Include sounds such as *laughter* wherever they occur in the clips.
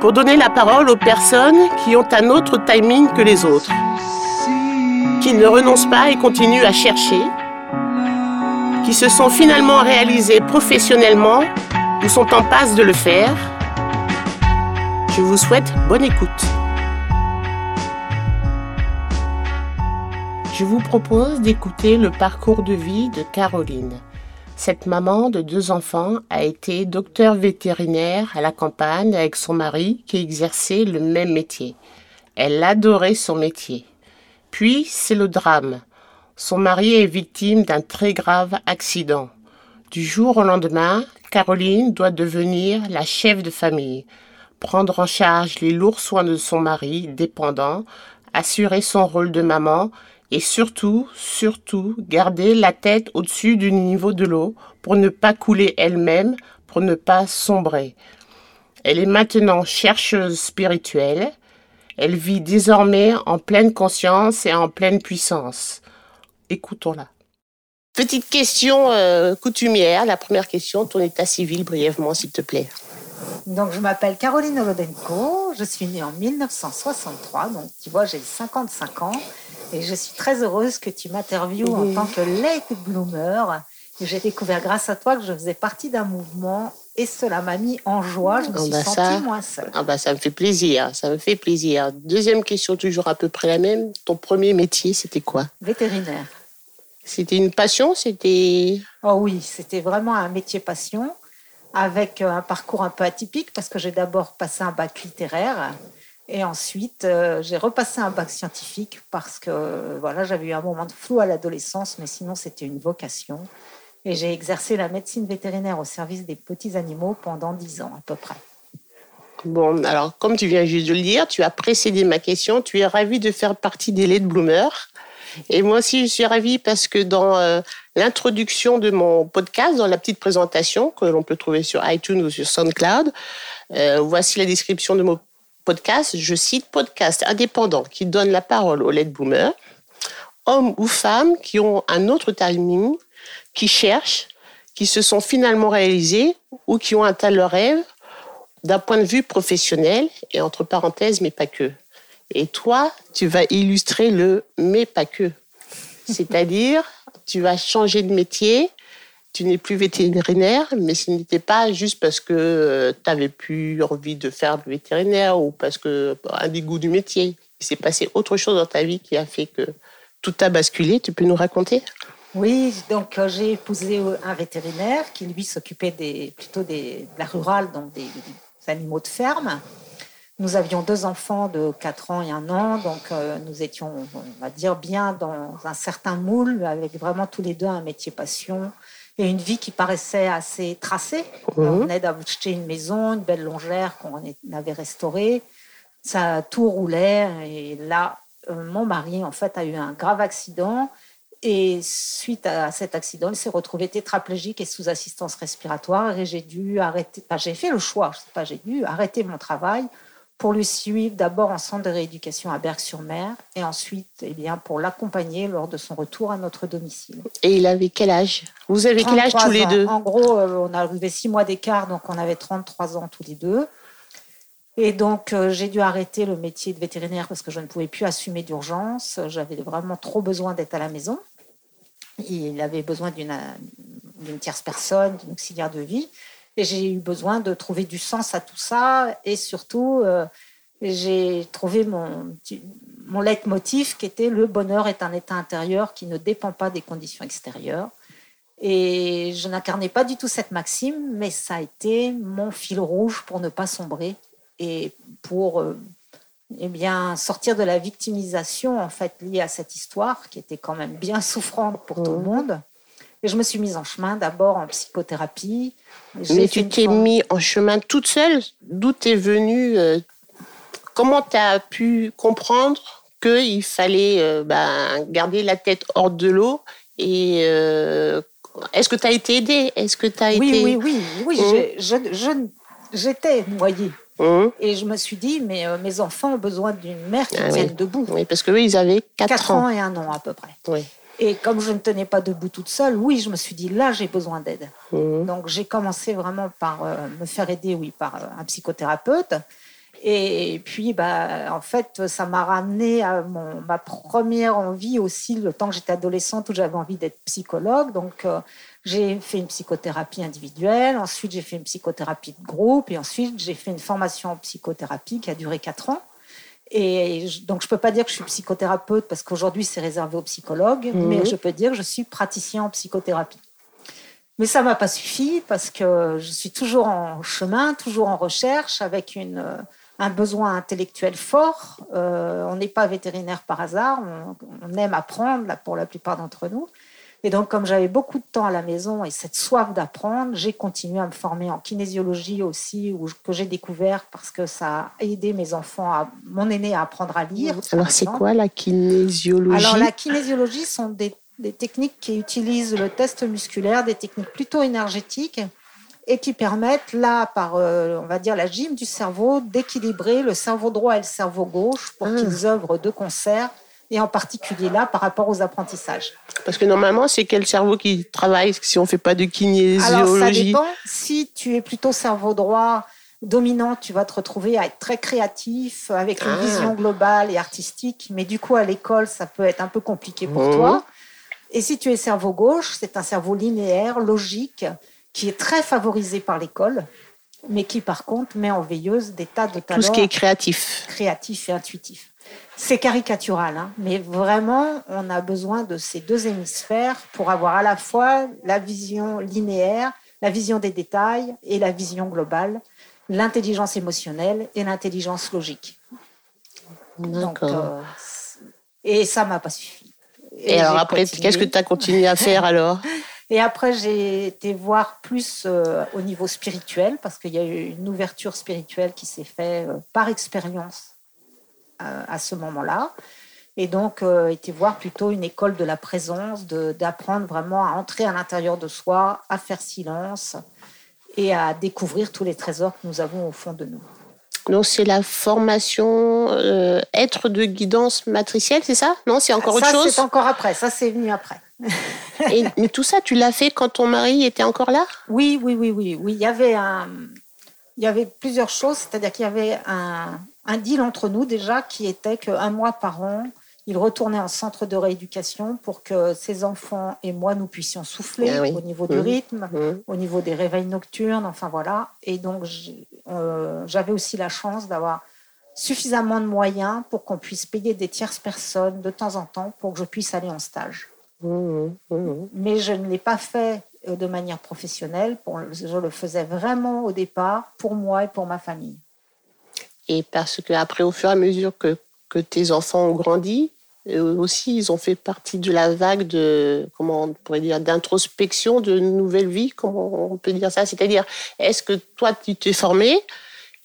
pour donner la parole aux personnes qui ont un autre timing que les autres, qui ne renoncent pas et continuent à chercher, qui se sont finalement réalisées professionnellement ou sont en passe de le faire. Je vous souhaite bonne écoute. Je vous propose d'écouter le parcours de vie de Caroline. Cette maman de deux enfants a été docteur vétérinaire à la campagne avec son mari qui exerçait le même métier. Elle adorait son métier. Puis, c'est le drame. Son mari est victime d'un très grave accident. Du jour au lendemain, Caroline doit devenir la chef de famille, prendre en charge les lourds soins de son mari dépendant, assurer son rôle de maman et surtout, surtout, garder la tête au-dessus du niveau de l'eau pour ne pas couler elle-même, pour ne pas sombrer. Elle est maintenant chercheuse spirituelle. Elle vit désormais en pleine conscience et en pleine puissance. Écoutons-la. Petite question euh, coutumière, la première question, ton état civil brièvement s'il te plaît. Donc, je m'appelle Caroline Olodenko, je suis née en 1963, donc tu vois, j'ai 55 ans. Et je suis très heureuse que tu m'interviewes en tant que late bloomer. J'ai découvert grâce à toi que je faisais partie d'un mouvement et cela m'a mis en joie. Je me ah suis bah sentie moins seule. Ah bah ça me fait plaisir, ça me fait plaisir. Deuxième question, toujours à peu près la même. Ton premier métier, c'était quoi? Vétérinaire. C'était une passion C'était. Oh oui, c'était vraiment un métier passion avec un parcours un peu atypique parce que j'ai d'abord passé un bac littéraire et ensuite, euh, j'ai repassé un bac scientifique parce que voilà, j'avais eu un moment de flou à l'adolescence, mais sinon, c'était une vocation. Et j'ai exercé la médecine vétérinaire au service des petits animaux pendant dix ans à peu près. Bon, alors, comme tu viens juste de le dire, tu as précédé ma question. Tu es ravie de faire partie des late bloomers. Et moi aussi, je suis ravie parce que dans euh, l'introduction de mon podcast, dans la petite présentation que l'on peut trouver sur iTunes ou sur SoundCloud, euh, voici la description de mon je cite podcast indépendant qui donne la parole aux late boomers, hommes ou femmes qui ont un autre timing, qui cherchent, qui se sont finalement réalisés ou qui ont atteint leur rêve d'un point de vue professionnel et entre parenthèses, mais pas que. Et toi, tu vas illustrer le mais pas que. C'est-à-dire, tu vas changer de métier, tu n'es plus vétérinaire, mais ce n'était pas juste parce que euh, tu n'avais plus envie de faire le vétérinaire ou parce que un dégoût du métier. Il s'est passé autre chose dans ta vie qui a fait que tout a basculé. Tu peux nous raconter? Oui, donc euh, j'ai épousé un vétérinaire qui lui s'occupait des, plutôt des, de la rurale, donc des, animaux de ferme. Nous avions deux enfants de 4 ans et 1 an, donc euh, nous étions, on va dire, bien dans un certain moule, avec vraiment tous les deux un métier passion, et une vie qui paraissait assez tracée. Mhm. On venait d'acheter une maison, une belle longère qu'on avait restaurée. Ça tout roulait. Et là, euh, mon mari, en fait, a eu un grave accident. Et suite à cet accident, il s'est retrouvé tétraplégique et sous assistance respiratoire. Et j'ai dû arrêter. j'ai fait le choix, je sais pas, j'ai dû arrêter mon travail pour le suivre d'abord en centre de rééducation à Berck-sur-Mer et ensuite eh bien, pour l'accompagner lors de son retour à notre domicile. Et il avait quel âge? Vous avez quel âge tous les deux? En gros, euh, on a arrivé six mois d'écart, donc on avait 33 ans tous les deux. Et donc, euh, j'ai dû arrêter le métier de vétérinaire parce que je ne pouvais plus assumer d'urgence. J'avais vraiment trop besoin d'être à la maison. Il avait besoin d'une tierce personne, d'une auxiliaire de vie. Et j'ai eu besoin de trouver du sens à tout ça. Et surtout, euh, j'ai trouvé mon, mon leitmotiv qui était le bonheur est un état intérieur qui ne dépend pas des conditions extérieures. Et je n'incarnais pas du tout cette maxime, mais ça a été mon fil rouge pour ne pas sombrer et pour euh, eh bien, sortir de la victimisation en fait liée à cette histoire qui était quand même bien souffrante pour tout le mmh. monde. Et je me suis mise en chemin d'abord en psychothérapie. Mais tu t'es mise en chemin toute seule D'où t'es venue euh, Comment tu as pu comprendre qu'il fallait euh, ben, garder la tête hors de l'eau et est-ce que tu as été aidée? Est-ce que tu as oui, été... Oui, oui, oui. Mmh. J'étais noyée. Mmh. Et je me suis dit, mais euh, mes enfants ont besoin d'une mère qui ah, tienne debout. Oui, parce que oui, ils avaient 4, ans. ans. et un an à peu près. Oui. Et comme je ne tenais pas debout toute seule, oui, je me suis dit, là, j'ai besoin d'aide. Mmh. Donc j'ai commencé vraiment par euh, me faire aider, oui, par euh, un psychothérapeute. Et puis, bah, en fait, ça m'a ramené à mon, ma première envie aussi, le temps que j'étais adolescente, où j'avais envie d'être psychologue. Donc, euh, j'ai fait une psychothérapie individuelle, ensuite j'ai fait une psychothérapie de groupe, et ensuite j'ai fait une formation en psychothérapie qui a duré quatre ans. Et donc, je ne peux pas dire que je suis psychothérapeute parce qu'aujourd'hui, c'est réservé aux psychologues, mmh. mais je peux dire que je suis praticien en psychothérapie. Mais ça m'a pas suffi parce que je suis toujours en chemin, toujours en recherche, avec une, un besoin intellectuel fort. Euh, on n'est pas vétérinaire par hasard, on, aime apprendre là, pour la plupart d'entre nous. Et donc, comme j'avais beaucoup de temps à la maison et cette soif d'apprendre, j'ai continué à me former en kinésiologie aussi, où, que j'ai découvert parce que ça a aidé mes enfants, à, mon aîné à apprendre à lire. Alors, c'est quoi la kinésiologie Alors, la kinésiologie sont des, des techniques qui utilisent le test musculaire, des techniques plutôt énergétiques et qui permettent, là, par, euh, on va dire, la gym du cerveau, d'équilibrer le cerveau droit et le cerveau gauche pour ah. qu'ils œuvrent de concert, et en particulier là, par rapport aux apprentissages. Parce que normalement, c'est quel cerveau qui travaille si on ne fait pas de kinésiologie Alors, ça dépend. Si tu es plutôt cerveau droit, dominant, tu vas te retrouver à être très créatif, avec une ah. vision globale et artistique. Mais du coup, à l'école, ça peut être un peu compliqué pour mmh. toi. Et si tu es cerveau gauche, c'est un cerveau linéaire, logique, qui est très favorisé par l'école, mais qui par contre met en veilleuse des tas de talents. Tout ce qui est créatif. Créatif et intuitif. C'est caricatural, hein, mais vraiment, on a besoin de ces deux hémisphères pour avoir à la fois la vision linéaire, la vision des détails et la vision globale, l'intelligence émotionnelle et l'intelligence logique. Donc, euh, et ça m'a pas suffi. Et, et alors après, qu'est-ce que tu as continué à faire alors? *laughs* Et après, j'ai été voir plus euh, au niveau spirituel, parce qu'il y a eu une ouverture spirituelle qui s'est faite euh, par expérience euh, à ce moment-là. Et donc, été voir plutôt une école de la présence, d'apprendre vraiment à entrer à l'intérieur de soi, à faire silence et à découvrir tous les trésors que nous avons au fond de nous. Donc c'est la formation être de guidance matricielle, c'est ça? Non, c'est encore autre chose? C'est encore après, ça c'est venu après. Et, mais tout ça, tu l'as fait quand ton mari était encore là? Oui, oui, oui, oui, oui. Il y avait un, il y avait plusieurs choses, c'est-à-dire qu'il y avait un, un, deal entre nous déjà qui était qu'un mois par an, il retournait en centre de rééducation pour que ses enfants et moi nous puissions souffler ah au niveau du mmh. rythme, mmh. au niveau des réveils nocturnes, enfin voilà. Et donc euh, j'avais aussi la chance d'avoir suffisamment de moyens pour qu'on puisse payer des tierces personnes de temps en temps pour que je puisse aller en stage. Mmh, mmh, mmh. Mais je ne l'ai pas fait euh, de manière professionnelle. Je le faisais vraiment au départ pour moi et pour ma famille. Et parce qu'après, au fur et à mesure que, que tes enfants ont grandi, eux aussi, ils ont fait partie de la vague de, comment on pourrait dire, d'introspection, de nouvelle vie, comment on peut dire ça C'est-à-dire, est-ce que toi, tu t'es formé,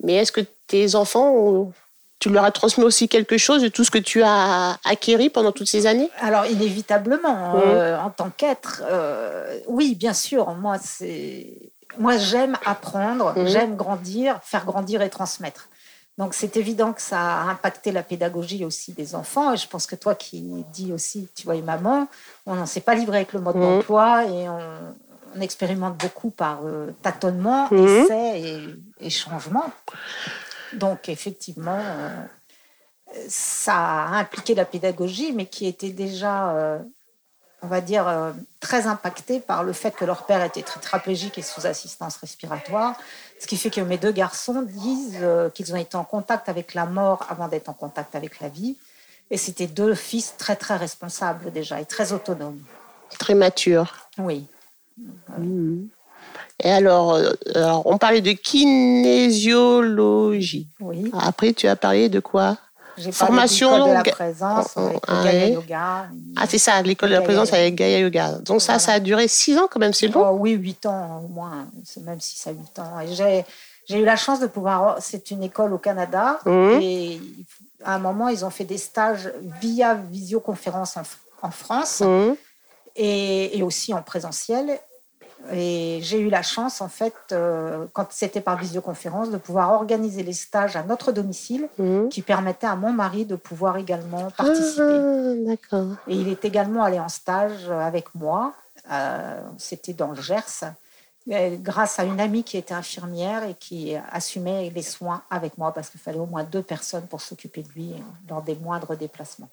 mais est-ce que tes enfants ont tu leur as transmis aussi quelque chose de tout ce que tu as acquéri pendant toutes ces années? Alors, inévitablement, mmh. euh, en tant qu'être, euh, oui, bien sûr. Moi, c'est, moi, j'aime apprendre, mmh. j'aime grandir, faire grandir et transmettre. Donc, c'est évident que ça a impacté la pédagogie aussi des enfants. Et je pense que toi qui dis aussi, tu vois, maman, on n'en s'est pas livré avec le mode mmh. d'emploi et on, expérimente beaucoup par euh, tâtonnement, essai et, et changement. Donc effectivement, euh, ça a impliqué la pédagogie, mais qui était déjà, euh, on va dire, euh, très impactés par le fait que leur père était tétraplégique et sous assistance respiratoire. Ce qui fait que mes deux garçons disent qu'ils ont été en contact avec la mort avant d'être en contact avec la vie. Et c'était deux fils très, très responsables déjà et très autonomes. Très matures. Oui. Mmh. Et alors, euh, alors, on parlait de kinésiologie. Oui. Après, tu as parlé de quoi? Formation de la présence, avec ah Gaia. Yoga. Ah, c'est ça, l'école de la présence avec Gaia Yoga. Donc ça, Voilà. ça a duré six ans quand même, c'est long. Oh, oui, 8 ans au moins, c'est même 6 à 8 ans. Et j'ai, eu la chance de pouvoir. C'est une école au Canada. Mhm. Et à un moment, ils ont fait des stages via visioconférence en, en France Mhm. et, et aussi en présentiel. Et j'ai eu la chance, en fait, euh, quand c'était par visioconférence, de pouvoir organiser les stages à notre domicile Mhm. qui permettaient à mon mari de pouvoir également participer. Ah, D'accord. Et il est également allé en stage avec moi. Euh, C'était dans le Gers, euh, grâce à une amie qui était infirmière et qui assumait les soins avec moi parce qu'il fallait au moins deux personnes pour s'occuper de lui lors des moindres déplacements.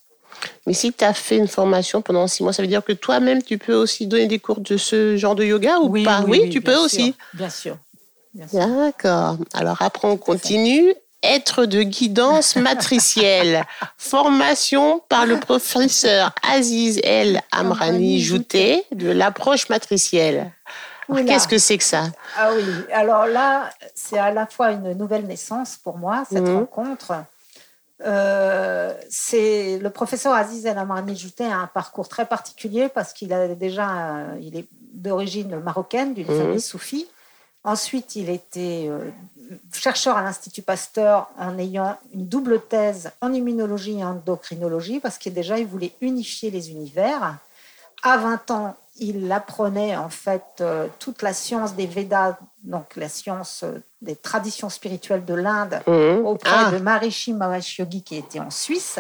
Mais si tu as fait une formation pendant six mois, ça veut dire que toi-même, tu peux aussi donner des cours de ce genre de yoga ou pas Oui, tu bien peux sûr, aussi. Bien sûr. sûr. D'accord. Alors après, on continue. Être de guidance *laughs* matricielle. Formation par le professeur Aziz El Amrani Jouté de l'approche matricielle. Qu'est-ce que c'est que ça Ah oui, alors là, c'est à la fois une nouvelle naissance pour moi, cette Mhm. rencontre. Euh, c'est le professeur Aziz El Amrani Jouté a un parcours très particulier parce qu'il a déjà, euh, il est d'origine marocaine, d'une Mhm. famille soufie. Ensuite, il était euh, chercheur à l'Institut Pasteur en ayant une double thèse en immunologie et en endocrinologie parce que déjà, il voulait unifier les univers. À 20 ans, il apprenait en fait euh, toute la science des Védas, donc la science euh, des traditions spirituelles de l'Inde, Mhm. auprès Ah. de Maharishi Mahesh Yogi qui était en Suisse.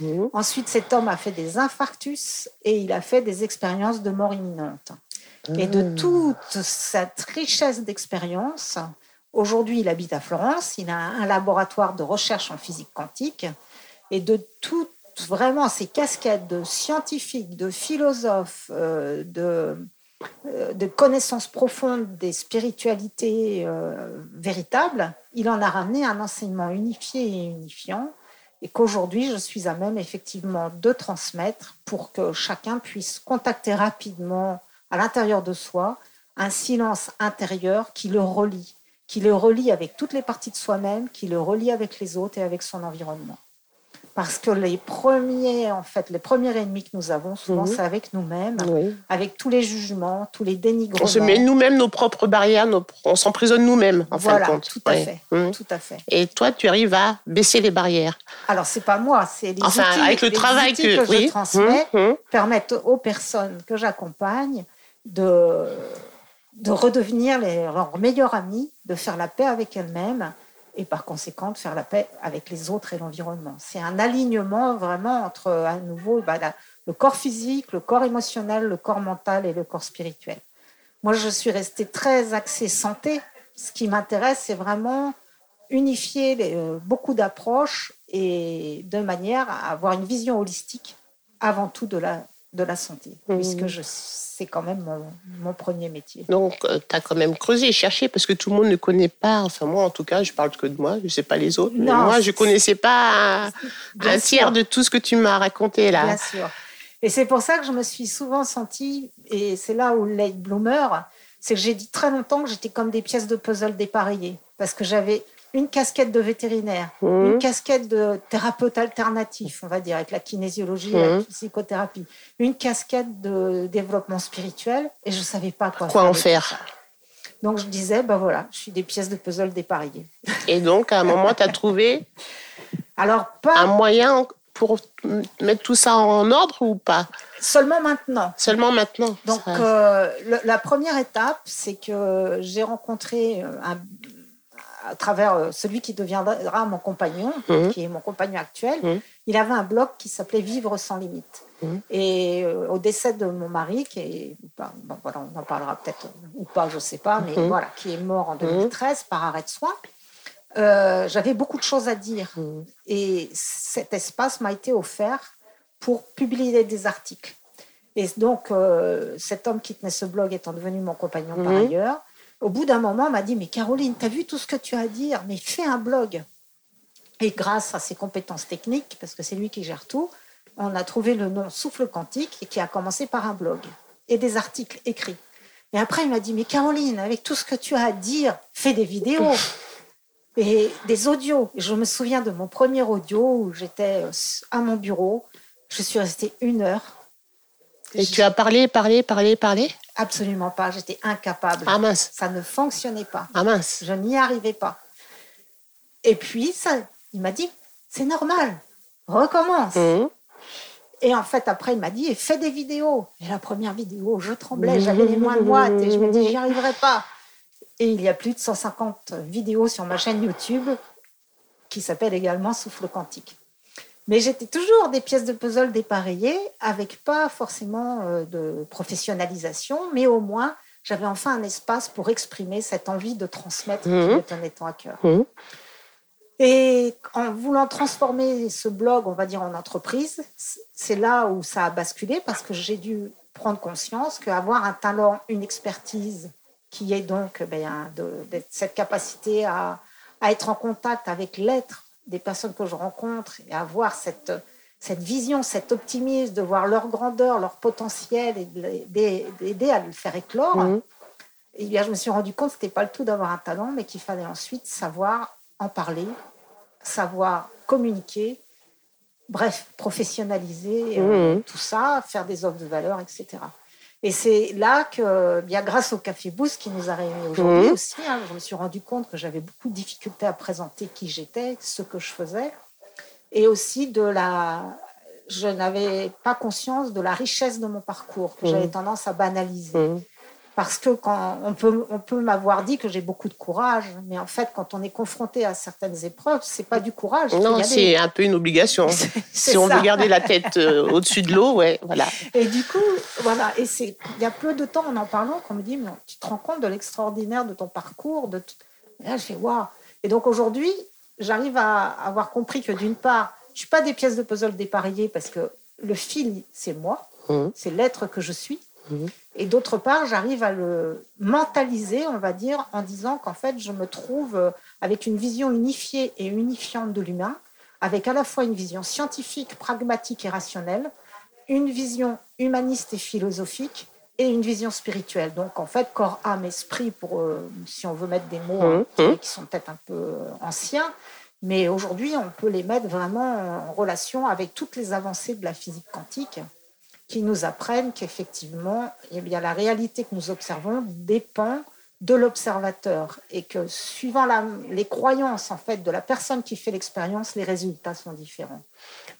Mhm. Ensuite, cet homme a fait des infarctus et il a fait des expériences de mort imminente. Et de toute cette richesse d'expérience, aujourd'hui, il habite à Florence, il a un laboratoire de recherche en physique quantique, et de vraiment ces casquettes de scientifiques, de philosophes, euh, de, euh, de connaissances profondes des spiritualités euh, véritables, il en a ramené un enseignement unifié et unifiant, et qu'aujourd'hui, je suis à même effectivement de transmettre pour que chacun puisse contacter rapidement à l'intérieur de soi un silence intérieur qui le relie, qui le relie avec toutes les parties de soi-même, qui le relie avec les autres et avec son environnement. Parce que les premiers, en fait, les premiers ennemis que nous avons, souvent, Mhm. c'est avec nous-mêmes, Oui. avec tous les jugements, tous les dénigrements. On se met nous-mêmes nos propres barrières, nos- on s'emprisonne nous-mêmes, en fin Voilà, de compte. tout à Ouais. fait, Mhm. tout à fait. Et toi, tu arrives à baisser les barrières. Alors, c'est pas moi, c'est les Enfin, outils, avec le les travail outils que, que, oui. je transmets Mhm, permettent aux personnes que j'accompagne de, de redevenir les- leurs meilleurs amis, de faire la paix avec elles-mêmes et par conséquent de faire la paix avec les autres et l'environnement. C'est un alignement vraiment entre, à nouveau, bah, le corps physique, le corps émotionnel, le corps mental et le corps spirituel. Moi, je suis restée très axée santé. Ce qui m'intéresse, c'est vraiment unifier euh, beaucoup d'approches et de manière à avoir une vision holistique avant tout de la, de la santé, Mhm. puisque je- c'est quand même mon, mon premier métier. Donc, tu as quand même creusé et cherché parce que tout le monde ne connaît pas. Enfin, moi, en tout cas, je parle que de moi, je ne sais pas les autres. mais Non, moi, je ne connaissais pas un, tiers de tout ce que tu m'as raconté là. Bien sûr. Et c'est pour ça que je me suis souvent sentie, et c'est là où le late bloomer, c'est que j'ai dit très longtemps que j'étais comme des pièces de puzzle dépareillées, parce que j'avais une casquette de vétérinaire, Mhm. une casquette de thérapeute alternatif, on va dire, avec la kinésiologie, la Mhm. psychothérapie, une casquette de développement spirituel, et je ne savais pas quoi, Quoi en faire. Donc je disais, ben voilà, je suis des pièces de puzzle dépareillées. Et donc, à un moment, tu as trouvé *laughs* Alors, pas un moyen pour mettre tout ça en ordre ou pas? Seulement maintenant. Seulement maintenant. Donc, Ça- euh, le- la première étape, c'est que j'ai rencontré euh, un- à travers euh, celui qui deviendra mon compagnon, Mhm. qui est mon compagnon actuel. Mhm. Il avait un blog qui s'appelait Vivre sans limite. Mhm. Et euh, au décès de mon mari, qui est, ben, bon, voilà, on en parlera peut-être ou pas, je ne sais pas, mais voilà, qui est mort en 2013 par arrêt de soins. euh, J'avais beaucoup de choses à dire. Et cet espace m'a été offert pour publier des articles. Et donc, euh, cet homme qui tenait ce blog étant devenu mon compagnon par ailleurs, au bout d'un moment, m'a dit Mais Caroline, tu as vu tout ce que tu as à dire, mais fais un blog. Et grâce à ses compétences techniques, parce que c'est lui qui gère tout, on a trouvé le nom Souffle Quantique et qui a commencé par un blog et des articles écrits. Et après, il m'a dit Mais Caroline, avec tout ce que tu as à dire, fais des vidéos et des audios. Et je me souviens de mon premier audio où j'étais euh, à mon bureau. Je suis restée une heure. Et tu as parlé, parlé, parlé, parlé? Absolument pas. J'étais incapable. Ah mince, Ça ne fonctionnait pas. ah mince. Je n'y arrivais pas. Et puis, ça, il m'a dit, c'est normal, recommence. Mhm. Et en fait, après, il m'a dit, fais des vidéos. Et la première vidéo, je tremblais, j'avais les mains moites et je me dis, j'y arriverai pas. Et il y a plus de 150 vidéos sur ma chaîne YouTube qui s'appelle également Souffle Quantique. Mais j'étais toujours des pièces de puzzle dépareillées, avec pas forcément euh, de professionnalisation, mais au moins, j'avais enfin un espace pour exprimer cette envie de transmettre qui Mhm. me tenait tant à cœur. Mhm. Et en voulant transformer ce blog, on va dire, en entreprise, c'est là où ça a basculé parce que j'ai dû prendre conscience qu'avoir un talent, une expertise, qui est donc ben, de, de cette capacité à, à être en contact avec l'être des personnes que je rencontre et avoir cette, cette vision, cet optimisme de voir leur grandeur, leur potentiel et d'aider à le faire éclore, Mhm. eh bien, je me suis rendu compte que ce n'était pas le tout d'avoir un talent, mais qu'il fallait ensuite savoir en parler, savoir communiquer, bref, professionnaliser euh, Mhm. tout ça, faire des offres de valeur, etc. Et c'est là que, bien grâce au Café Boost qui nous a réunis aujourd'hui Mhm. aussi, hein, je me suis rendu compte que j'avais beaucoup de difficultés à présenter qui j'étais, ce que je faisais, et aussi de la... Je n'avais pas conscience de la richesse de mon parcours, que j'avais tendance à banaliser. Mhm. Parce que quand on peut, on peut m'avoir dit que j'ai beaucoup de courage, mais en fait, quand on est confronté à certaines épreuves, c'est pas du courage. Non, c'est un peu une obligation. *laughs* Si on ça. veut garder la tête euh, au-dessus de l'eau, ouais, voilà. Et du coup, voilà. Et c'est, il y a peu de temps en en parlant qu'on me dit, mais tu te rends compte de l'extraordinaire de ton parcours, de tout. Et là, je fais waouh. Et donc aujourd'hui, j'arrive à avoir compris que d'une part, je suis pas des pièces de puzzle dépareillées parce que le fil, c'est moi, Mhm. c'est l'être que je suis. Mhm. Et d'autre part, j'arrive à le mentaliser, on va dire, en disant qu'en fait, je me trouve euh, avec une vision unifiée et unifiante de l'humain, avec à la fois une vision scientifique, pragmatique et rationnelle, une vision humaniste et philosophique, et une vision spirituelle. Donc, en fait, corps, âme, esprit, pour, euh, si on veut mettre des mots Mhm. hein, qui sont peut-être un peu euh, anciens, mais aujourd'hui, on peut les mettre vraiment en relation avec toutes les avancées de la physique quantique qui nous apprennent qu'effectivement, eh bien, la réalité que nous observons dépend de l'observateur et que suivant la- les croyances en fait de la personne qui fait l'expérience, les résultats sont différents.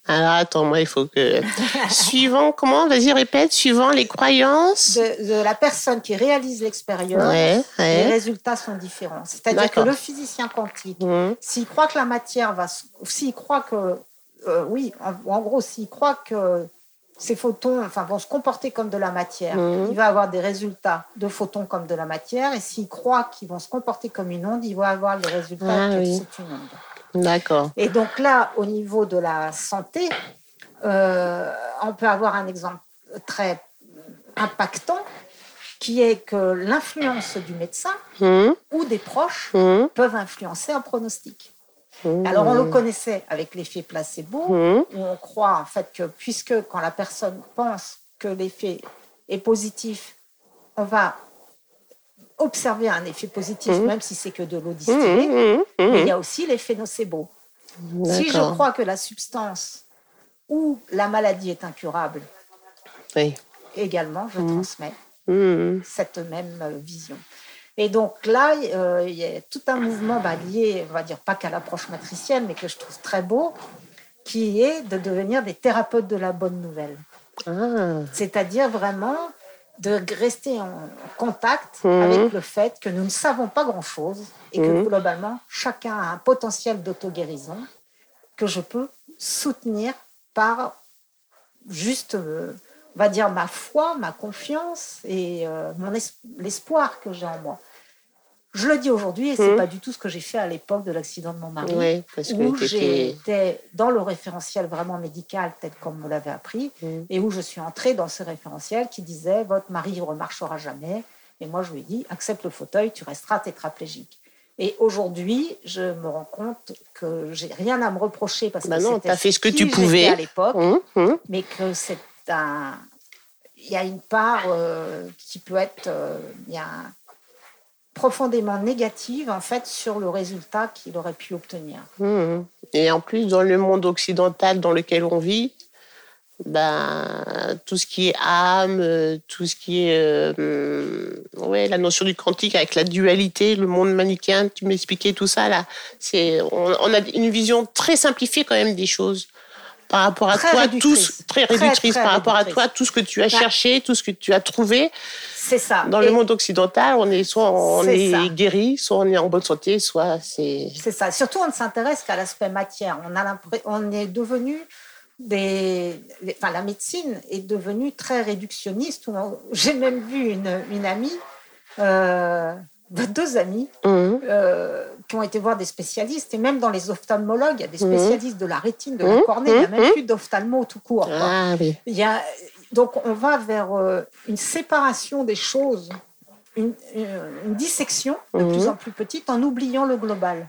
Alors attends, moi il faut que. *laughs* suivant, comment Vas-y, répète. Suivant les croyances. De, de la personne qui réalise l'expérience, Ouais, les résultats sont différents. C'est-à-dire que le physicien quantique, Mhm. s'il croit que la matière va, s'il croit que, euh, oui, en, en gros, s'il croit que ces photons, enfin, vont se comporter comme de la matière, Mhm. il va avoir des résultats de photons comme de la matière, et s'il croit qu'ils vont se comporter comme une onde, il va avoir les résultats Ah que oui. c'est une onde. D'accord. Et donc là, au niveau de la santé, euh, on peut avoir un exemple très impactant, qui est que l'influence du médecin Mhm. ou des proches Mhm. peuvent influencer un pronostic. Mhm. Alors on le connaissait avec l'effet placebo, où on croit en fait que puisque quand la personne pense que l'effet est positif, on va observer un effet positif, Mhm. même si c'est que de l'eau distillée. Mais il y a aussi l'effet nocebo. Si je crois que la substance ou la maladie est incurable, Oui. également, je transmets cette même vision. Et donc là, euh, il y a tout un mouvement bah, lié, on va dire pas qu'à l'approche matricienne, mais que je trouve très beau, qui est de devenir des thérapeutes de la bonne nouvelle. Ah. C'est-à-dire vraiment de rester en contact Mhm. avec le fait que nous ne savons pas grand-chose et que Mhm. globalement, chacun a un potentiel d'auto-guérison que je peux soutenir par juste, euh, on va dire, ma foi, ma confiance et euh, mon es- l'espoir que j'ai en moi. Je le dis aujourd'hui et c'est Mhm. pas du tout ce que j'ai fait à l'époque de l'accident de mon mari, Oui, parce où j'étais dans le référentiel vraiment médical, peut-être comme vous l'avez appris, Mhm. et où je suis entrée dans ce référentiel qui disait votre mari ne remarchera jamais. Et moi, je lui ai dit accepte le fauteuil, tu resteras tétraplégique. Et aujourd'hui, je me rends compte que j'ai rien à me reprocher parce Bah que non, c'était t'as fait ce que tu pouvais. à l'époque, Hum, hum. mais que c'est Il y a une part euh, qui peut être. euh, profondément négative en fait sur le résultat qu'il aurait pu obtenir. Mhm. Et en plus, dans le monde occidental dans lequel on vit, ben, tout ce qui est âme, tout ce qui est euh, ouais, la notion du quantique avec la dualité, le monde manichéen, tu m'expliquais tout ça là. On, on a une vision très simplifiée quand même des choses par rapport à Très toi, réductrice. tous très réductrice très par rapport à toi, tout ce que tu as cherché, tout ce que tu as trouvé. C'est ça. Dans Et le monde occidental, on est soit on est guéri, soit on est en bonne santé, soit c'est. C'est ça. Surtout, on ne s'intéresse qu'à l'aspect matière. On, a on est devenu des. les- Enfin, la médecine est devenue très réductionniste. On- J'ai même vu une, une amie, euh, deux amies, Mhm. euh, qui ont été voir des spécialistes. Et même dans les ophtalmologues, il y a des Mhm. spécialistes de la rétine, de la Mhm. cornée. Il n'y a même Mhm. plus d'ophtalmo tout court. Ah oui. Il y a, donc, on va vers euh, une séparation des choses, une, une- une dissection de Mhm. plus en plus petite en oubliant le global.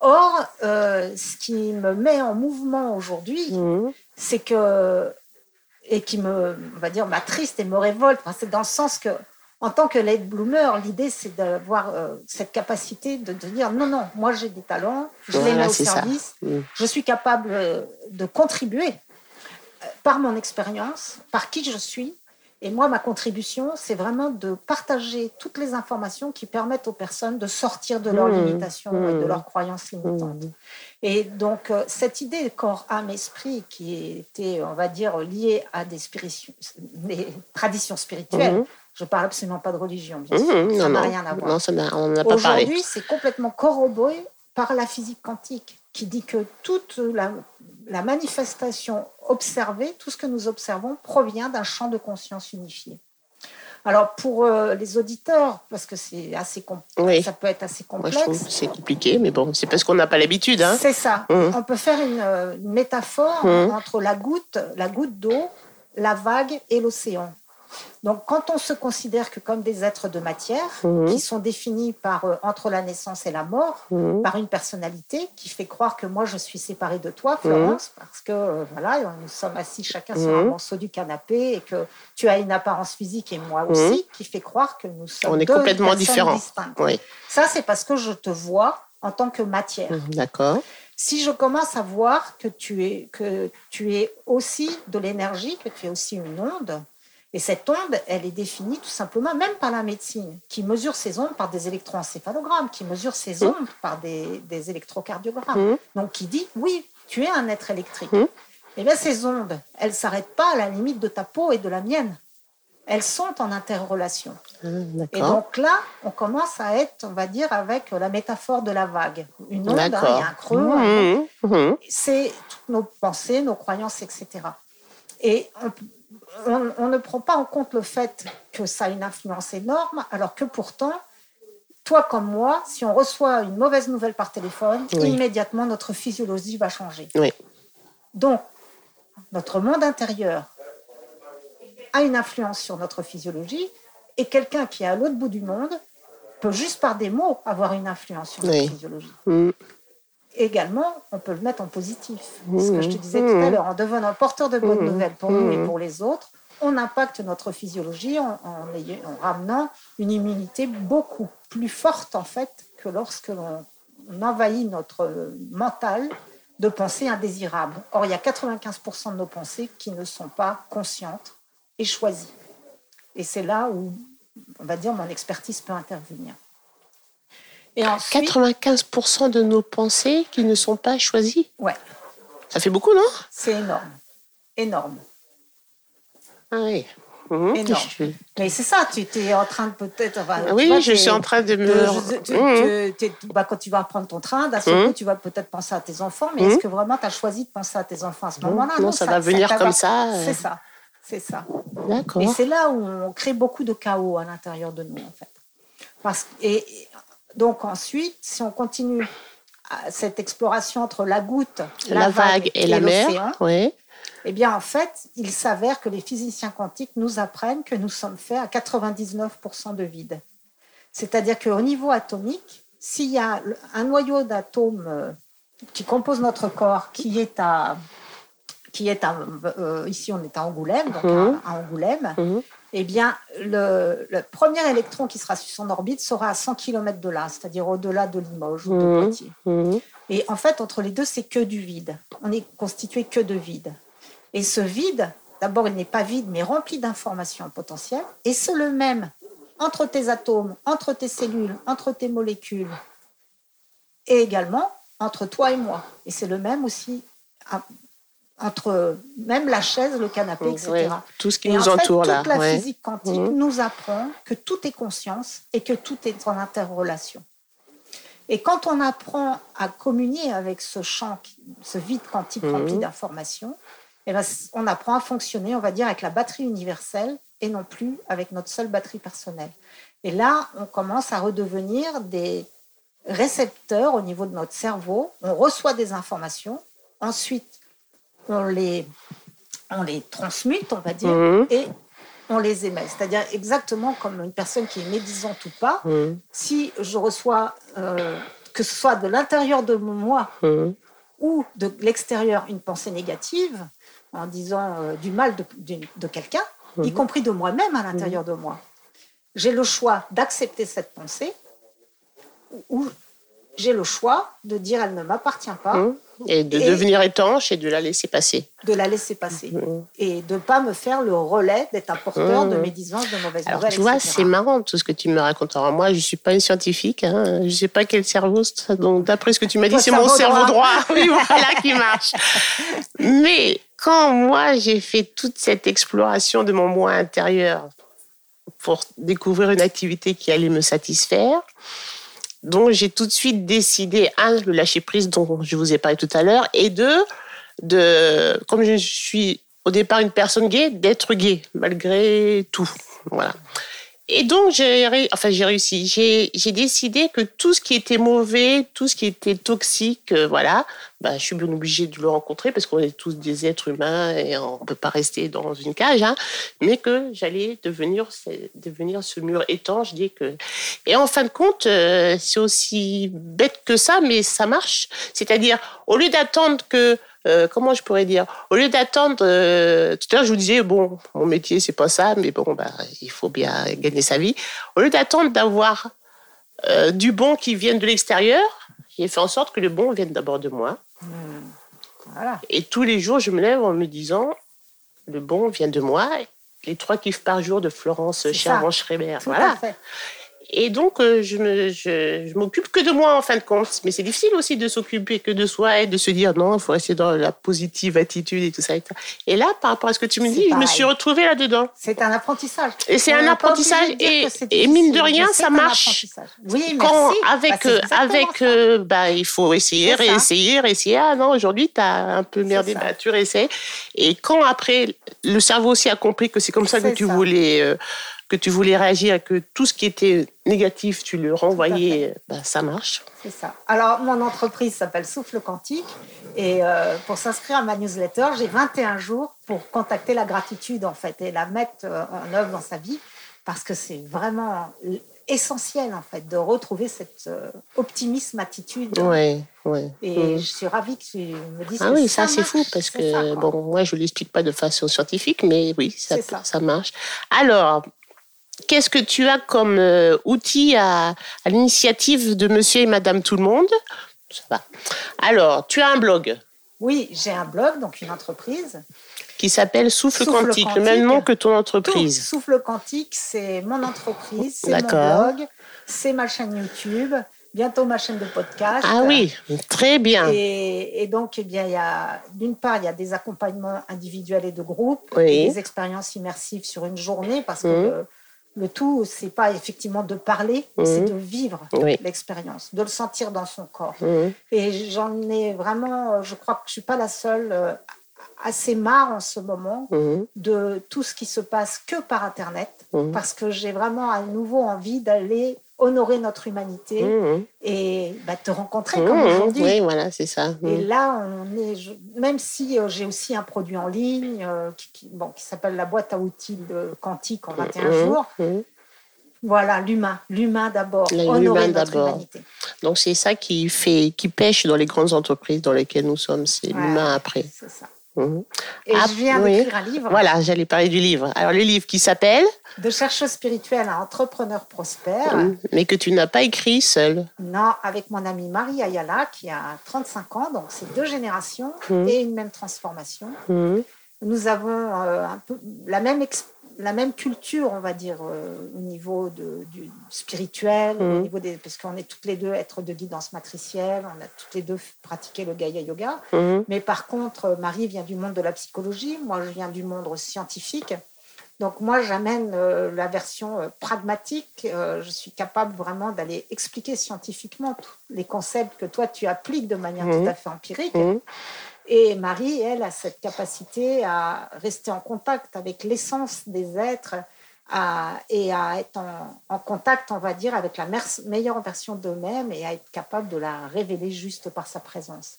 Or, euh, ce qui me met en mouvement aujourd'hui, Mhm. c'est que, et qui me, on va dire, m'attriste et me révolte, enfin, c'est dans le sens que, en tant que late bloomer, l'idée, c'est d'avoir euh, cette capacité de, de dire non, non, moi j'ai des talents, je les mets au service, Mhm. je suis capable euh, de contribuer euh, par mon expérience, par qui je suis. Et moi, ma contribution, c'est vraiment de partager toutes les informations qui permettent aux personnes de sortir de leurs Mmh, limitations et de mmh. leurs croyances limitantes. Et donc, cette idée corps, âme, esprit, qui était, on va dire, liée à des, traditions spirituelles. Je parle absolument pas de religion, bien Mhm, sûr, non, ça n'a rien à voir. Non, ça n'a- on n'a pas parlé. Aujourd'hui, c'est complètement corroboré par la physique quantique, qui dit que toute la, la manifestation observée, tout ce que nous observons, provient d'un champ de conscience unifié. Alors, pour euh, les auditeurs, parce que c'est assez Oui. ça peut être assez Moi, je complexe, c'est compliqué, mais bon, c'est parce qu'on n'a pas l'habitude. Hein. c'est ça. Mhm. On peut faire une, une métaphore entre la goutte, la goutte d'eau, la vague et l'océan. Donc, quand on se considère que comme des êtres de matière, Mhm. qui sont définis par euh, entre la naissance et la mort, Mhm. par une personnalité qui fait croire que moi je suis séparée de toi, Florence, parce que euh, voilà, nous sommes assis chacun sur un Mhm. morceau du canapé et que tu as une apparence physique et moi aussi, qui fait croire que nous sommes On est deux complètement différents. distinctes. Oui, Ça, c'est parce que je te vois en tant que matière. Mhm, d'accord. Si je commence à voir que tu es, que tu es aussi de l'énergie, que tu es aussi une onde, et cette onde, elle est définie tout simplement, même par la médecine, qui mesure ces ondes par des électroencéphalogrammes, qui mesure ces Mhm. ondes par des, des électrocardiogrammes. Mhm. Donc, qui dit, oui, tu es un être électrique. Mhm. Eh bien, ces ondes, elles ne s'arrêtent pas à la limite de ta peau et de la mienne. Elles sont en interrelation. Ah, Et donc là, on commence à être, on va dire, avec la métaphore de la vague. Une onde, hein, il y a un creux, mhm. c'est toutes nos pensées, nos croyances, etc. Et on, on- on ne prend pas en compte le fait que ça a une influence énorme, alors que pourtant, toi comme moi, si on reçoit une mauvaise nouvelle par téléphone, Oui. immédiatement notre physiologie va changer. Oui. Donc, notre monde intérieur a une influence sur notre physiologie, et quelqu'un qui est à l'autre bout du monde peut juste par des mots avoir une influence sur Oui. notre physiologie Mhm. Également, on peut le mettre en positif. Ce que je te Mmh, disais tout à mmh. l'heure, en devenant porteur de bonnes Mmh, nouvelles pour nous et mmh. pour les autres, on impacte notre physiologie en, en ayant- en ramenant une immunité beaucoup plus forte, en fait, que lorsque l'on on envahit notre mental de pensées indésirables. Or, il y a 95% de nos pensées qui ne sont pas conscientes et choisies. Et c'est là où, on va dire, mon expertise peut intervenir. Et ensuite, 95% de nos pensées qui ne sont pas choisies. ouais, Ça fait beaucoup, non? C'est énorme. Énorme. Ah oui. Mhm. Énorme. Je- Mais c'est ça, tu es en train de peut-être. enfin, Ah Oui, vois, je suis en train de me. de- tu- bah, quand tu vas prendre ton train, d'un seul Mhm. coup, tu vas peut-être penser à tes enfants, mais Mhm. est-ce que vraiment tu as choisi de penser à tes enfants à ce moment-là? Non, ça va venir comme ça, euh. C'est ça. C'est ça. D'accord. Et c'est là où on crée beaucoup de chaos à l'intérieur de nous, en fait. Parce, et donc ensuite, si on continue cette exploration entre la goutte, la, vague, et, la mer, oui. eh bien en fait, il s'avère que les physiciens quantiques nous apprennent que nous sommes faits à 99% de vide. C'est-à-dire qu'au niveau atomique, s'il y a un noyau d'atomes euh, qui compose notre corps qui est à qui est euh, ici on est à Angoulême, donc mhm. à, Angoulême, mhm. Eh bien le, premier électron qui sera sur son orbite sera à 100 km de là, c'est-à-dire au-delà de Limoges ou de mhm. Poitiers. Et en fait, entre les deux, c'est que du vide. On est constitué que de vide. Et ce vide, d'abord, il n'est pas vide, mais rempli d'informations potentielles. Et c'est le même entre tes atomes, entre tes cellules, entre tes molécules, et également entre toi et moi. Et c'est le même aussi entre même la chaise, le canapé, etc. tout ce qui nous entoure toute là. Toute la physique quantique mhm. nous apprend que tout est conscience et que tout est en interrelation. Et quand on apprend à communier avec ce champ, ce vide quantique mhm. rempli d'informations, eh ben, on apprend à fonctionner, on va dire, avec la batterie universelle et non plus avec notre seule batterie personnelle. Et là, on commence à redevenir des récepteurs au niveau de notre cerveau. On reçoit des informations. Ensuite, on les, on les transmute, on va dire, mhm. et on les émet. C'est-à-dire exactement comme une personne qui est médisante ou pas. Mhm. Si je reçois, euh, que ce soit de l'intérieur de moi mhm. ou de l'extérieur, une pensée négative, en disant euh, du mal de, de quelqu'un, y compris de moi-même à l'intérieur de moi, j'ai le choix d'accepter cette pensée ou j'ai le choix de dire elle ne m'appartient pas. Mmh. Et de devenir étanche et de la laisser passer. De la laisser passer. Mmh. Et de ne pas me faire le relais d'être un porteur de mmh. médisance, de mauvaises Alors, nouvelles. Tu vois, c'est marrant tout ce que tu me racontes. Alors, moi, je ne suis pas une scientifique. Hein. Je ne sais pas quel cerveau. Donc, d'après ce que tu m'as dit, c'est mon cerveau droit, *laughs* oui, voilà, qui marche. Mais quand moi, j'ai fait toute cette exploration de mon moi intérieur pour découvrir une activité qui allait me satisfaire, donc, j'ai tout de suite décidé, un, le lâcher prise dont je vous ai parlé tout à l'heure, et deux, de, comme je suis au départ une personne gay, d'être gay, malgré tout. Voilà. Et donc, j'ai réussi. J'ai décidé que tout ce qui était mauvais, tout ce qui était toxique, euh, voilà, bah, je suis bien obligée de le rencontrer parce qu'on est tous des êtres humains et on ne peut pas rester dans une cage, hein, mais que j'allais devenir, devenir ce mur étanche. Dis que... Et en fin de compte, euh, c'est aussi bête que ça, mais ça marche. C'est-à-dire, au lieu d'attendre que euh, comment je pourrais dire? Au lieu d'attendre, euh, tout à l'heure je vous disais bon, mon métier c'est pas ça, mais bon, bah, il faut bien gagner sa vie. Au lieu d'attendre d'avoir euh, du bon qui vienne de l'extérieur, j'ai fait en sorte que le bon vienne d'abord de moi. Mmh. Voilà. Et tous les jours, je me lève en me disant le bon vient de moi. Les trois kiffs par jour de Florence Chervan-Schreiber. Voilà. Et donc, euh, je, me, je, m'occupe que de moi en fin de compte. Mais c'est difficile aussi de s'occuper que de soi et de se dire non, il faut rester dans la positive attitude et tout ça. Et, là, par rapport à ce que tu me dis, je me suis retrouvée là-dedans. C'est un apprentissage. Et c'est un apprentissage. Et, mine de rien, ça marche. Oui, Quand, avec, bah, euh, avec euh, bah, il faut essayer, réessayer, réessayer. Ah non, aujourd'hui, tu as un peu merdé, bah, tu réessayes. Et quand après, le cerveau aussi a compris que c'est comme ça que tu voulais que tu voulais réagir, que tout ce qui était négatif, tu le renvoyais, ben, ça marche. C'est ça. Alors, mon entreprise s'appelle Souffle Quantique. Et euh, pour s'inscrire à ma newsletter, j'ai 21 jours pour contacter la gratitude, en fait, et la mettre euh, en œuvre dans sa vie, parce que c'est vraiment essentiel, en fait, de retrouver cet euh, optimisme attitude. Oui, oui. Et mm. je suis ravie que tu me dises ah oui, ça, c'est fou, parce que, bon, moi, je ne l'explique pas de façon scientifique, mais oui, ça, ça marche. Alors, Qu'est-ce que tu as comme euh, outil à, l'initiative de monsieur et madame tout le monde? Ça va. Alors, tu as un blog Oui, j'ai un blog, donc une entreprise. Qui s'appelle Souffle, Quantique, le même nom que ton entreprise. Souffle Quantique, c'est mon entreprise, c'est mon blog, c'est ma chaîne YouTube, bientôt ma chaîne de podcast. Ah oui, très bien. Et, donc, eh bien, il y a, d'une part, il y a des accompagnements individuels et de groupe, des expériences immersives sur une journée, parce que mmh. Le tout, c'est pas effectivement de parler, mhm. c'est de vivre l'expérience, de le sentir dans son corps. Mhm. Et j'en ai vraiment, je crois que je suis pas la seule, euh, assez marre en ce moment mhm. de tout ce qui se passe que par Internet, parce que j'ai vraiment à nouveau envie d'aller honorer notre humanité mmh. et bah, te rencontrer comme aujourd'hui. Oui, voilà, c'est ça. Et là, on est, même si j'ai aussi un produit en ligne qui, bon, qui s'appelle la boîte à outils de Quantique en 21 jours, voilà, l'humain, l'humain d'abord, honorer notre humanité. Donc c'est ça qui fait, qui pêche dans les grandes entreprises dans lesquelles nous sommes, c'est l'humain après. C'est ça. Et je viens d'écrire un livre. Voilà, j'allais parler du livre. Alors le livre qui s'appelle De chercheuse spirituelle à entrepreneur prospère. Mais que tu n'as pas écrit seul. Non, avec mon amie Marie Ayala qui a 35 ans, donc c'est deux générations mhm. et une même transformation. Mhm. Nous avons euh, un peu la même expérience la même culture, on va dire, euh, au niveau de, du spirituel, au mmh. niveau des, parce qu'on est toutes les deux êtres de guidance matricielle, on a toutes les deux pratiqué le Gaia Yoga. Mmh. Mais par contre, Marie vient du monde de la psychologie, moi je viens du monde scientifique. Donc moi, j'amène euh, la version euh, pragmatique. je suis capable vraiment d'aller expliquer scientifiquement tous les concepts que toi, tu appliques de manière mmh. tout à fait empirique. Et Marie, elle, a cette capacité à rester en contact avec l'essence des êtres et à être en, contact, on va dire, avec la meilleure version d'eux-mêmes et à être capable de la révéler juste par sa présence.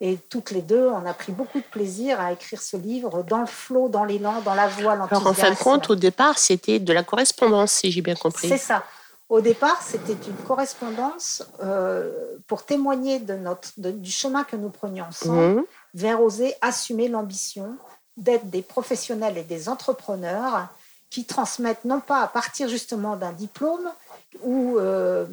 Et toutes les deux, on a pris beaucoup de plaisir à écrire ce livre dans le flot, dans l'élan, dans la l'enthousiasme. Alors en fin de compte, au départ, c'était de la correspondance, si j'ai bien compris. C'est ça. Au départ, c'était une correspondance euh, pour témoigner de notre, du chemin que nous prenions ensemble. Mmh vers oser assumer l'ambition d'être des professionnels et des entrepreneurs qui transmettent non pas à partir justement d'un diplôme ou euh,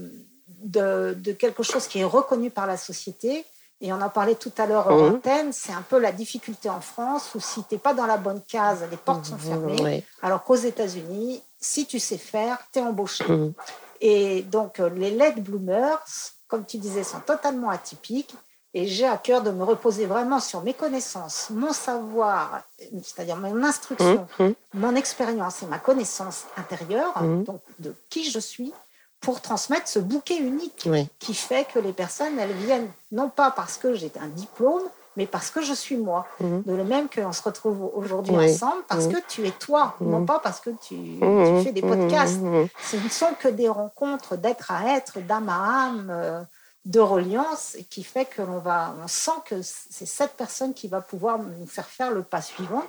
de, quelque chose qui est reconnu par la société. Et on en parlait tout à l'heure en mmh. antenne, c'est un peu la difficulté en France où si tu n'es pas dans la bonne case, les portes sont fermées. Alors qu'aux États-Unis, si tu sais faire, tu es embauché. Mmh. Et donc les LED bloomers, comme tu disais, sont totalement atypiques. Et j'ai à cœur de me reposer vraiment sur mes connaissances, mon savoir, c'est-à-dire mon instruction, mmh, mmh. mon expérience et ma connaissance intérieure, donc de qui je suis, pour transmettre ce bouquet unique qui fait que les personnes, elles viennent non pas parce que j'ai un diplôme, mais parce que je suis moi. De le même qu'on se retrouve aujourd'hui ensemble, parce que tu es toi, non pas parce que tu, tu fais des podcasts. Ce ne sont que des rencontres d'être à être, d'âme à âme. Euh, de reliance qui fait que l'on va, on sent que c'est cette personne qui va pouvoir nous faire faire le pas suivant.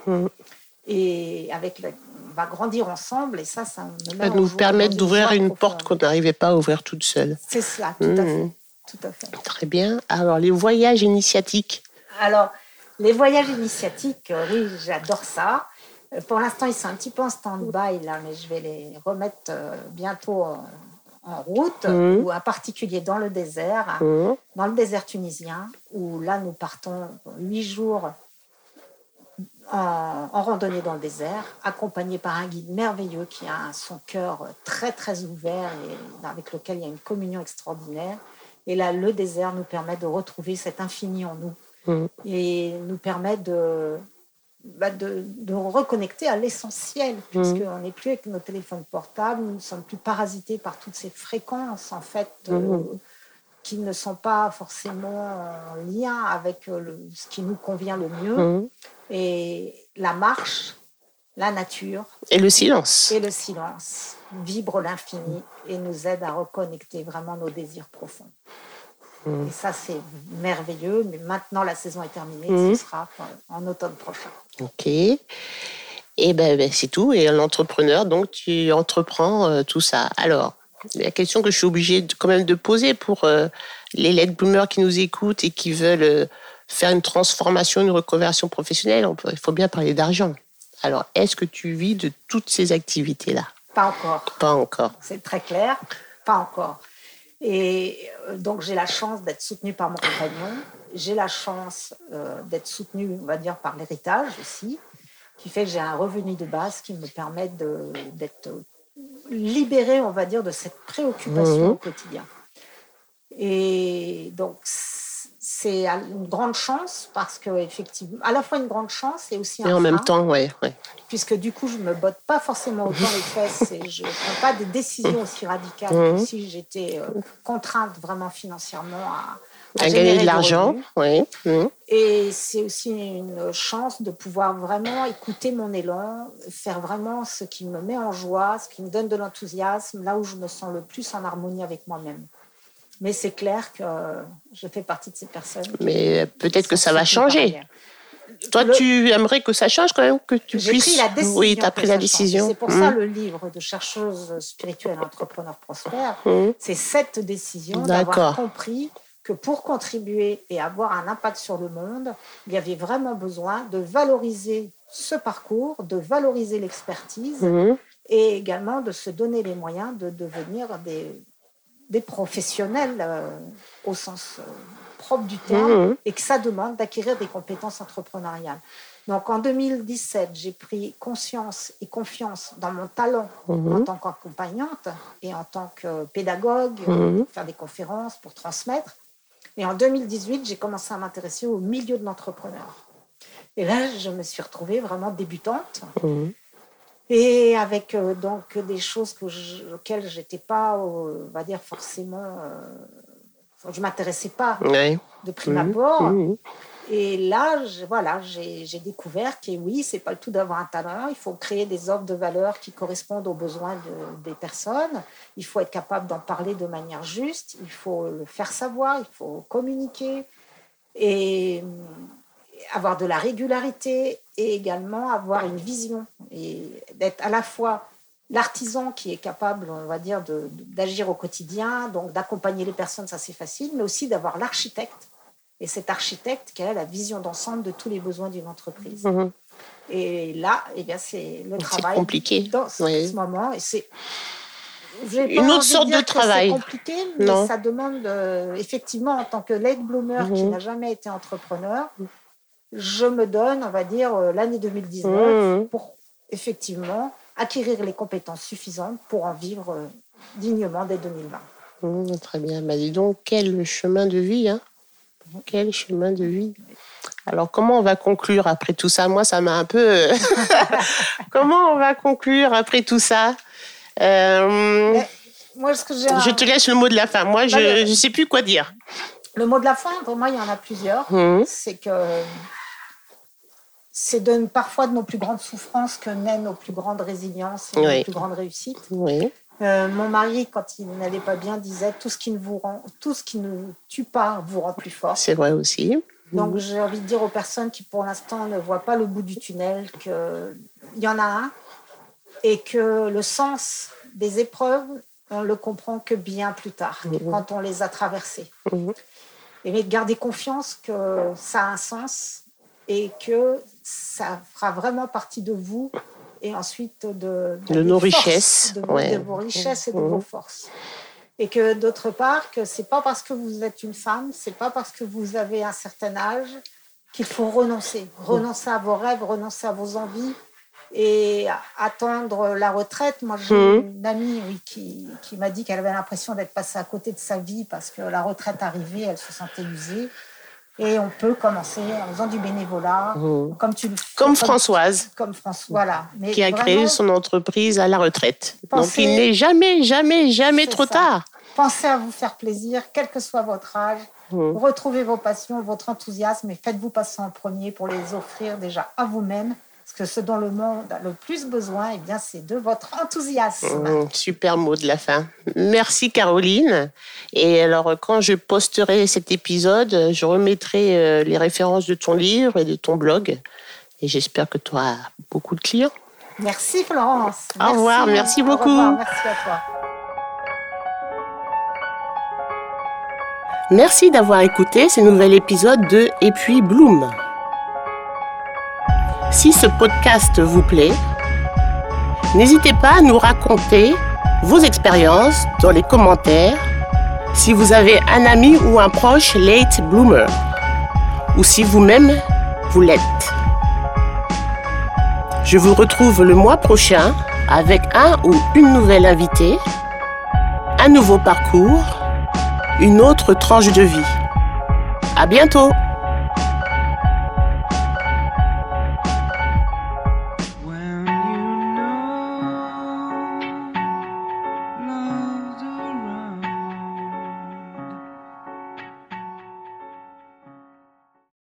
Et avec on va grandir ensemble et ça, ça nous, nous permettre d'ouvrir une porte qu'on n'arrivait pas à ouvrir toute seule. C'est ça, tout, à mm. fait, tout à fait. Très bien. Alors, les voyages initiatiques. Alors, les voyages initiatiques, euh, oui, j'adore ça. Euh, pour l'instant, ils sont un petit peu en stand-by, là, mais je vais les remettre euh, bientôt en route, mmh. ou en particulier dans le désert, mmh. dans le désert tunisien, où là nous partons huit jours en, randonnée dans le désert, accompagné par un guide merveilleux qui a son cœur très très ouvert et avec lequel il y a une communion extraordinaire. Et là, le désert nous permet de retrouver cet infini en nous mmh. et nous permet de, bah, de, de, reconnecter à l'essentiel, mmh. puisqu'on n'est plus avec nos téléphones portables, nous ne sommes plus parasités par toutes ces fréquences, en fait, euh, mmh. qui ne sont pas forcément en lien avec euh, le, ce qui nous convient le mieux. Mmh. Et la marche, la nature. Et le silence. Et le silence vibre l'infini et nous aide à reconnecter vraiment nos désirs profonds. Et ça, c'est merveilleux. Mais maintenant, la saison est terminée. Ce sera en automne prochain. Ok. Et ben, ben, c'est tout. Et l'entrepreneur, donc tu entreprends euh, tout ça. Alors, la question que je suis obligée de, quand même de poser pour euh, les LED bloomers qui nous écoutent et qui veulent euh, faire une transformation, une reconversion professionnelle, il faut bien parler d'argent. Alors, est-ce que tu vis de toutes ces activités-là? Pas encore. Pas encore. C'est très clair. Pas encore. Et donc, j'ai la chance d'être soutenue par mon compagnon j'ai la chance euh, d'être soutenue, on va dire, par l'héritage aussi, qui fait que j'ai un revenu de base qui me permet d'être libérée, on va dire, de cette préoccupation au quotidien. Et donc, c'est une grande chance parce que effectivement, à la fois une grande chance et aussi un et en même temps, ouais, ouais. Puisque du coup, je me botte pas forcément autant les fesses et je prends pas des décisions aussi radicales que si j'étais euh, contrainte vraiment financièrement à, à, gagner de l'argent. Oui. Mmh. Et c'est aussi une chance de pouvoir vraiment écouter mon élan, faire vraiment ce qui me met en joie, ce qui me donne de l'enthousiasme, là où je me sens le plus en harmonie avec moi-même. Mais c'est clair que je fais partie de ces personnes. Mais peut-être que ça va changer. Toi, tu aimerais que ça change quand même, que tu puisses. Pris la décision oui, tu as pris la décision. C'est pour ça mmh. le livre de chercheuse spirituelle entrepreneur prospère. Mmh. C'est cette décision d'avoir compris que pour contribuer et avoir un impact sur le monde, il y avait vraiment besoin de valoriser ce parcours, de valoriser l'expertise mmh. et également de se donner les moyens de devenir des, des professionnels euh, au sens euh, propre du terme mmh. et que ça demande d'acquérir des compétences entrepreneuriales. Donc en 2017, j'ai pris conscience et confiance dans mon talent mmh. en tant qu'accompagnante et en tant que pédagogue, faire des conférences pour transmettre. Et en 2018, j'ai commencé à m'intéresser au milieu de l'entrepreneur. Et là, je me suis retrouvée vraiment débutante. Et avec euh, donc des choses que je, auxquelles je n'étais pas, euh, on va dire, forcément. Euh, je ne m'intéressais pas de prime abord. Mmh. Et là, voilà, j'ai découvert que oui, c'est pas le tout d'avoir un talent. Il faut créer des offres de valeur qui correspondent aux besoins des personnes. Il faut être capable d'en parler de manière juste. Il faut le faire savoir. Il faut communiquer et avoir de la régularité et également avoir une vision et d'être à la fois l'artisan qui est capable, on va dire, d'agir au quotidien, donc d'accompagner les personnes, ça c'est facile, mais aussi d'avoir l'architecte et cet architecte qui a la vision d'ensemble de tous les besoins d'une entreprise. Mhm. Et là, eh bien, c'est le travail. compliqué. Dans ce moment. Et c'est une autre sorte de, travail. C'est compliqué, mais ça demande euh, effectivement, en tant que late bloomer qui mhm. n'a jamais été entrepreneur, je me donne, on va dire, euh, l'année 2019 mhm. pour effectivement acquérir les compétences suffisantes pour en vivre euh, dignement dès 2020. très bien. Bah, dis donc, quel chemin de vie. Hein quel chemin de vie. Alors, comment on va conclure après tout ça? Moi, ça m'a un peu. Euh, *laughs* comment on va conclure après tout ça? Euh, moi, ce que Je te laisse le mot de la fin. Moi, je ne sais plus quoi dire. Le mot de la fin, pour moi, il y en a plusieurs. Mmh. C'est que c'est de, parfois de nos plus grandes souffrances que naît nos plus grandes résiliences et nos plus grandes réussites. Oui. Euh, mon mari, quand il n'allait pas bien, disait tout ce qui ne vous rend, tout ce qui ne tue pas vous rend plus fort. C'est vrai aussi. Donc j'ai envie de dire aux personnes qui pour l'instant ne voient pas le bout du tunnel qu'il y en a un et que le sens des épreuves, on le comprend que bien plus tard, mhm. quand on les a traversées. Mhm. Et mais de garder confiance que ça a un sens et que ça fera vraiment partie de vous et ensuite de, de, nos richesses, de, vos richesses et de vos forces. Et que d'autre part, que c'est pas parce que vous êtes une femme, c'est pas parce que vous avez un certain âge qu'il faut renoncer, renoncer à vos rêves, renoncer à vos envies et attendre la retraite. Moi, j'ai mmh. une amie oui, qui, qui m'a dit qu'elle avait l'impression d'être passée à côté de sa vie parce que la retraite arrivait, elle se sentait usée. Et on peut commencer en faisant du bénévolat, mmh. comme tu Comme, Françoise. Comme Françoise, voilà. Mais qui a créé son entreprise à la retraite. Donc il n'est jamais, jamais, jamais trop tard. Pensez à vous faire plaisir, quel que soit votre âge. Mmh. Retrouvez vos passions, votre enthousiasme et faites-vous passer en premier pour les offrir déjà à vous-même que ce dont le monde a le plus besoin, eh bien, c'est de votre enthousiasme. Mmh, super mot de la fin. Merci Caroline. Et alors, quand je posterai cet épisode, je remettrai euh, les références de ton livre et de ton blog. Et j'espère que tu auras beaucoup de clients. Merci Florence. Au revoir, merci beaucoup. Revoir, merci à toi. Merci d'avoir écouté ce nouvel épisode de Et puis Bloom. Si ce podcast vous plaît, n'hésitez pas à nous raconter vos expériences dans les commentaires si vous avez un ami ou un proche late bloomer ou si vous-même vous l'êtes. Je vous retrouve le mois prochain avec un ou une nouvelle invitée, un nouveau parcours, une autre tranche de vie. À bientôt!